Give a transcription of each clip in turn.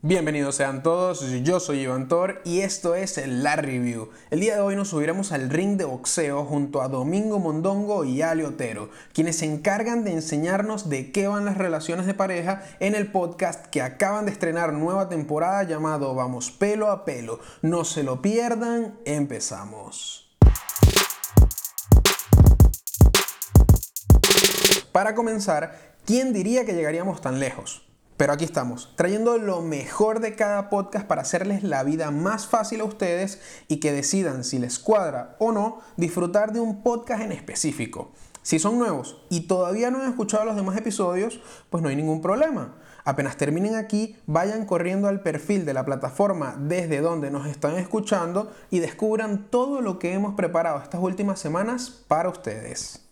Bienvenidos sean todos, yo soy Iván Thor y esto es La Review. El día de hoy nos subiremos al ring de boxeo junto a Domingo Mondongo y Ali Otero, quienes se encargan de enseñarnos de qué van las relaciones de pareja en el podcast que acaban de estrenar nueva temporada llamado Vamos pelo a pelo. No se lo pierdan, empezamos. Para comenzar, ¿quién diría que llegaríamos tan lejos? Pero aquí estamos, trayendo lo mejor de cada podcast para hacerles la vida más fácil a ustedes y que decidan si les cuadra o no disfrutar de un podcast en específico. Si son nuevos y todavía no han escuchado los demás episodios, pues no hay ningún problema. Apenas terminen aquí, vayan corriendo al perfil de la plataforma desde donde nos están escuchando y descubran todo lo que hemos preparado estas últimas semanas para ustedes.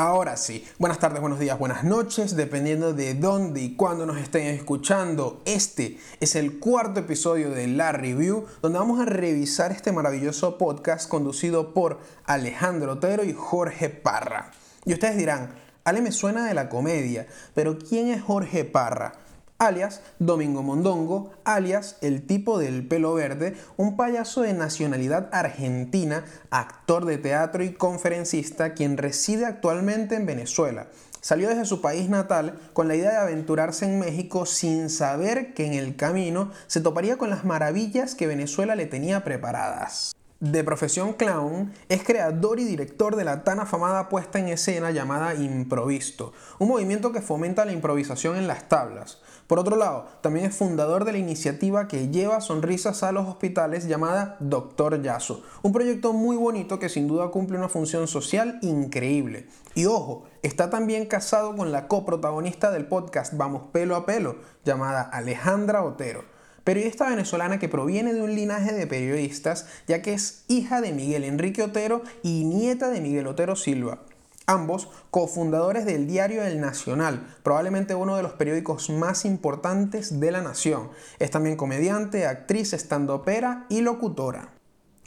Ahora sí, buenas tardes, buenos días, buenas noches, dependiendo de dónde y cuándo nos estén escuchando. Este es el cuarto episodio de La Review, donde vamos a revisar este maravilloso podcast conducido por Alejandro Otero y Jorge Parra. Y ustedes dirán, Ale me suena de la comedia, pero ¿quién es Jorge Parra? Alias Domingo Mondongo, alias el tipo del pelo verde, un payaso de nacionalidad argentina, actor de teatro y conferencista, quien reside actualmente en Venezuela. Salió desde su país natal con la idea de aventurarse en México sin saber que en el camino se toparía con las maravillas que Venezuela le tenía preparadas. De profesión clown, es creador y director de la tan afamada puesta en escena llamada Improvisto, un movimiento que fomenta la improvisación en las tablas. Por otro lado, también es fundador de la iniciativa que lleva sonrisas a los hospitales llamada Doctor Yaso, un proyecto muy bonito que sin duda cumple una función social increíble. Y ojo, está también casado con la coprotagonista del podcast Vamos Pelo a Pelo, llamada Alejandra Otero periodista venezolana que proviene de un linaje de periodistas, ya que es hija de Miguel Enrique Otero y nieta de Miguel Otero Silva. Ambos cofundadores del diario El Nacional, probablemente uno de los periódicos más importantes de la nación. Es también comediante, actriz, estandopera y locutora.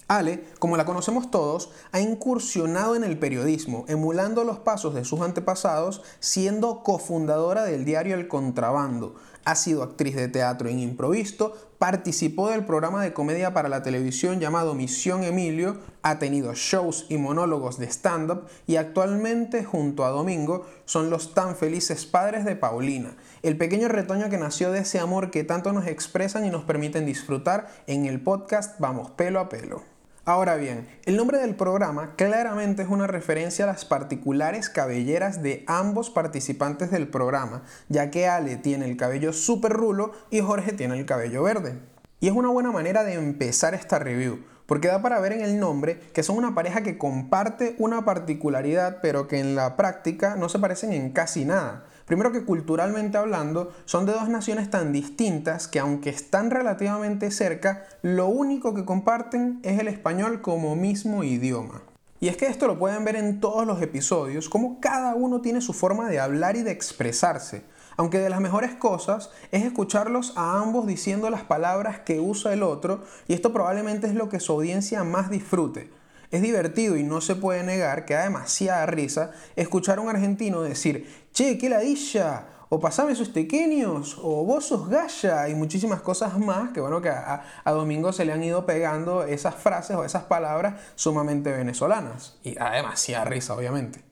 Ale, como la conocemos todos, ha incursionado en el periodismo, emulando los pasos de sus antepasados, siendo cofundadora del diario El Contrabando. Ha sido actriz de teatro en improvisto, participó del programa de comedia para la televisión llamado Misión Emilio, ha tenido shows y monólogos de stand-up y actualmente junto a Domingo son los tan felices padres de Paulina, el pequeño retoño que nació de ese amor que tanto nos expresan y nos permiten disfrutar en el podcast Vamos pelo a pelo. Ahora bien, el nombre del programa claramente es una referencia a las particulares cabelleras de ambos participantes del programa, ya que Ale tiene el cabello súper rulo y Jorge tiene el cabello verde. Y es una buena manera de empezar esta review, porque da para ver en el nombre que son una pareja que comparte una particularidad, pero que en la práctica no se parecen en casi nada. Primero que culturalmente hablando, son de dos naciones tan distintas que aunque están relativamente cerca, lo único que comparten es el español como mismo idioma. Y es que esto lo pueden ver en todos los episodios, como cada uno tiene su forma de hablar y de expresarse. Aunque de las mejores cosas es escucharlos a ambos diciendo las palabras que usa el otro, y esto probablemente es lo que su audiencia más disfrute. Es divertido y no se puede negar que da demasiada risa escuchar a un argentino decir, che, qué ladilla, o pasame esos pequeños, o vos sos galla, y muchísimas cosas más que bueno, que a, a, Domingo se le han ido pegando esas frases o esas palabras sumamente venezolanas. Y da demasiada risa, obviamente.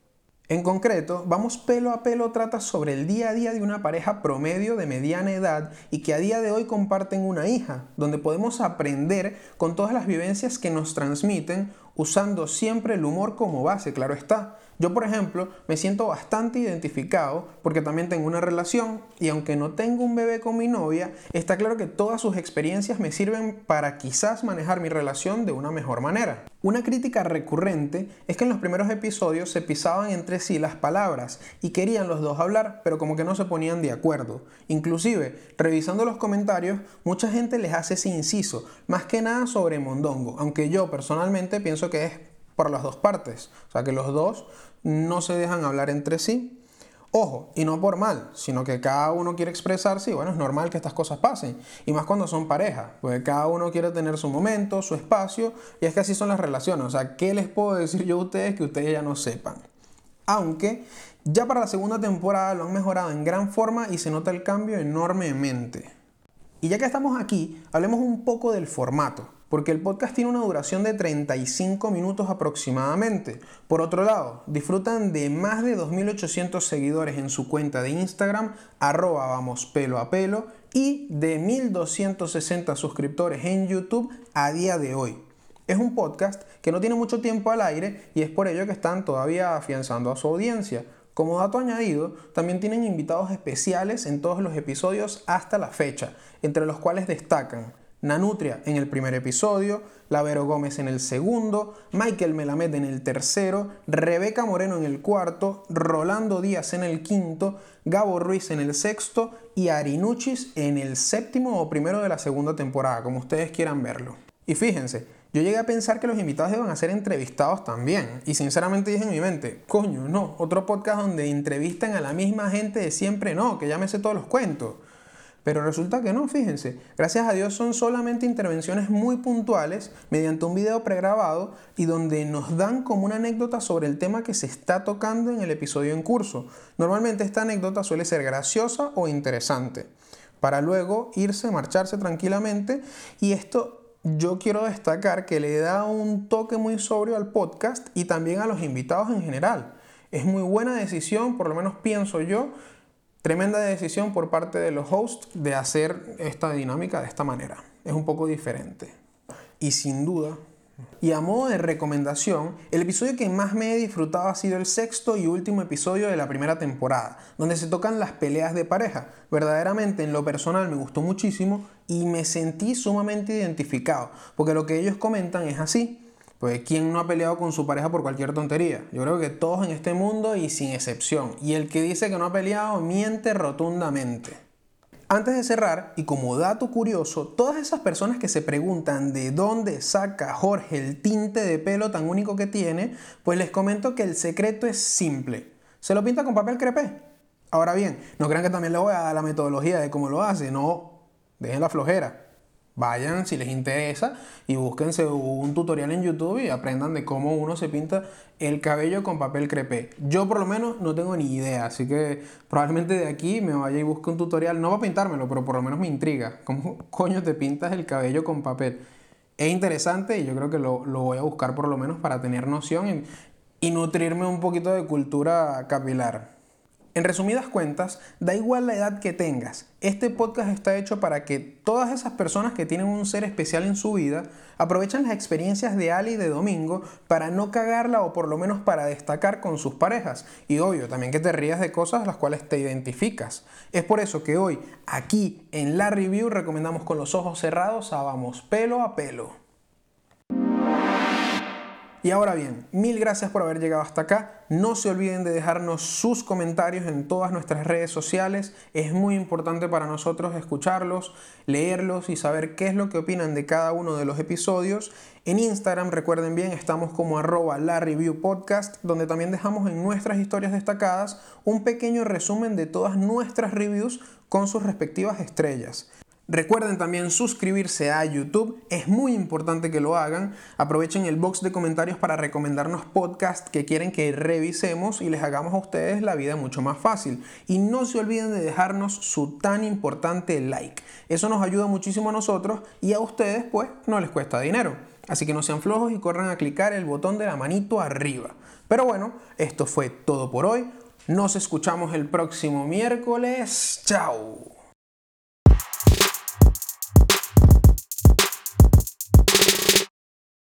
En concreto, Vamos pelo a pelo trata sobre el día a día de una pareja promedio de mediana edad y que a día de hoy comparten una hija, donde podemos aprender con todas las vivencias que nos transmiten usando siempre el humor como base, claro está. Yo, por ejemplo, me siento bastante identificado porque también tengo una relación y aunque no tengo un bebé con mi novia, está claro que todas sus experiencias me sirven para quizás manejar mi relación de una mejor manera. Una crítica recurrente es que en los primeros episodios se pisaban entre sí las palabras y querían los dos hablar, pero como que no se ponían de acuerdo. Inclusive, revisando los comentarios, mucha gente les hace ese inciso, más que nada sobre Mondongo, aunque yo personalmente pienso que es por las dos partes, o sea que los dos no se dejan hablar entre sí. Ojo, y no por mal, sino que cada uno quiere expresarse y bueno, es normal que estas cosas pasen. Y más cuando son pareja, porque cada uno quiere tener su momento, su espacio, y es que así son las relaciones. O sea, ¿qué les puedo decir yo a ustedes que ustedes ya no sepan? aunque ya para la segunda temporada lo han mejorado en gran forma y se nota el cambio enormemente. Y ya que estamos aquí, hablemos un poco del formato, porque el podcast tiene una duración de 35 minutos aproximadamente. Por otro lado, disfrutan de más de 2.800 seguidores en su cuenta de Instagram, arroba vamos pelo a pelo, y de 1.260 suscriptores en YouTube a día de hoy. Es un podcast que no tiene mucho tiempo al aire y es por ello que están todavía afianzando a su audiencia. Como dato añadido, también tienen invitados especiales en todos los episodios hasta la fecha, entre los cuales destacan Nanutria en el primer episodio, Lavero Gómez en el segundo, Michael Melamed en el tercero, Rebeca Moreno en el cuarto, Rolando Díaz en el quinto, Gabo Ruiz en el sexto y Arinuchis en el séptimo o primero de la segunda temporada, como ustedes quieran verlo. Y fíjense, yo llegué a pensar que los invitados iban a ser entrevistados también. Y sinceramente dije en mi mente, coño, no, otro podcast donde entrevistan a la misma gente de siempre, no, que ya me sé todos los cuentos. Pero resulta que no, fíjense. Gracias a Dios son solamente intervenciones muy puntuales mediante un video pregrabado y donde nos dan como una anécdota sobre el tema que se está tocando en el episodio en curso. Normalmente esta anécdota suele ser graciosa o interesante, para luego irse, marcharse tranquilamente y esto yo quiero destacar que le da un toque muy sobrio al podcast y también a los invitados en general. Es muy buena decisión, por lo menos pienso yo, tremenda decisión por parte de los hosts de hacer esta dinámica de esta manera. Es un poco diferente. Y sin duda, y a modo de recomendación, el episodio que más me he disfrutado ha sido el sexto y último episodio de la primera temporada, donde se tocan las peleas de pareja. Verdaderamente en lo personal me gustó muchísimo y me sentí sumamente identificado, porque lo que ellos comentan es así. Pues ¿quién no ha peleado con su pareja por cualquier tontería? Yo creo que todos en este mundo y sin excepción. Y el que dice que no ha peleado miente rotundamente. Antes de cerrar, y como dato curioso, todas esas personas que se preguntan de dónde saca Jorge el tinte de pelo tan único que tiene, pues les comento que el secreto es simple. Se lo pinta con papel crepé. Ahora bien, no crean que también le voy a dar la metodología de cómo lo hace, no, dejen la flojera. Vayan si les interesa y búsquense un tutorial en YouTube y aprendan de cómo uno se pinta el cabello con papel crepé. Yo por lo menos no tengo ni idea, así que probablemente de aquí me vaya y busque un tutorial, no para pintármelo, pero por lo menos me intriga. ¿Cómo coño te pintas el cabello con papel? Es interesante y yo creo que lo, voy a buscar por lo menos para tener noción y nutrirme un poquito de cultura capilar. En resumidas cuentas, da igual la edad que tengas, este podcast está hecho para que todas esas personas que tienen un ser especial en su vida aprovechen las experiencias de Ali y de Domingo para no cagarla o por lo menos para destacar con sus parejas. Y obvio, también que te rías de cosas las cuales te identificas. Es por eso que hoy, aquí en la review, recomendamos con los ojos cerrados a Vamos Pelo a Pelo. Y ahora bien, mil gracias por haber llegado hasta acá. No se olviden de dejarnos sus comentarios en todas nuestras redes sociales. Es muy importante para nosotros escucharlos, leerlos y saber qué es lo que opinan de cada uno de los episodios. En Instagram, recuerden bien, estamos como arroba la review podcast, donde también dejamos en nuestras historias destacadas un pequeño resumen de todas nuestras reviews con sus respectivas estrellas. Recuerden también suscribirse a YouTube, es muy importante que lo hagan. Aprovechen el box de comentarios para recomendarnos podcasts que quieren que revisemos y les hagamos a ustedes la vida mucho más fácil. Y no se olviden de dejarnos su tan importante like. Eso nos ayuda muchísimo a nosotros y a ustedes pues no les cuesta dinero. Así que no sean flojos y corran a clicar el botón de la manito arriba. Pero bueno, esto fue todo por hoy. Nos escuchamos el próximo miércoles. Chao.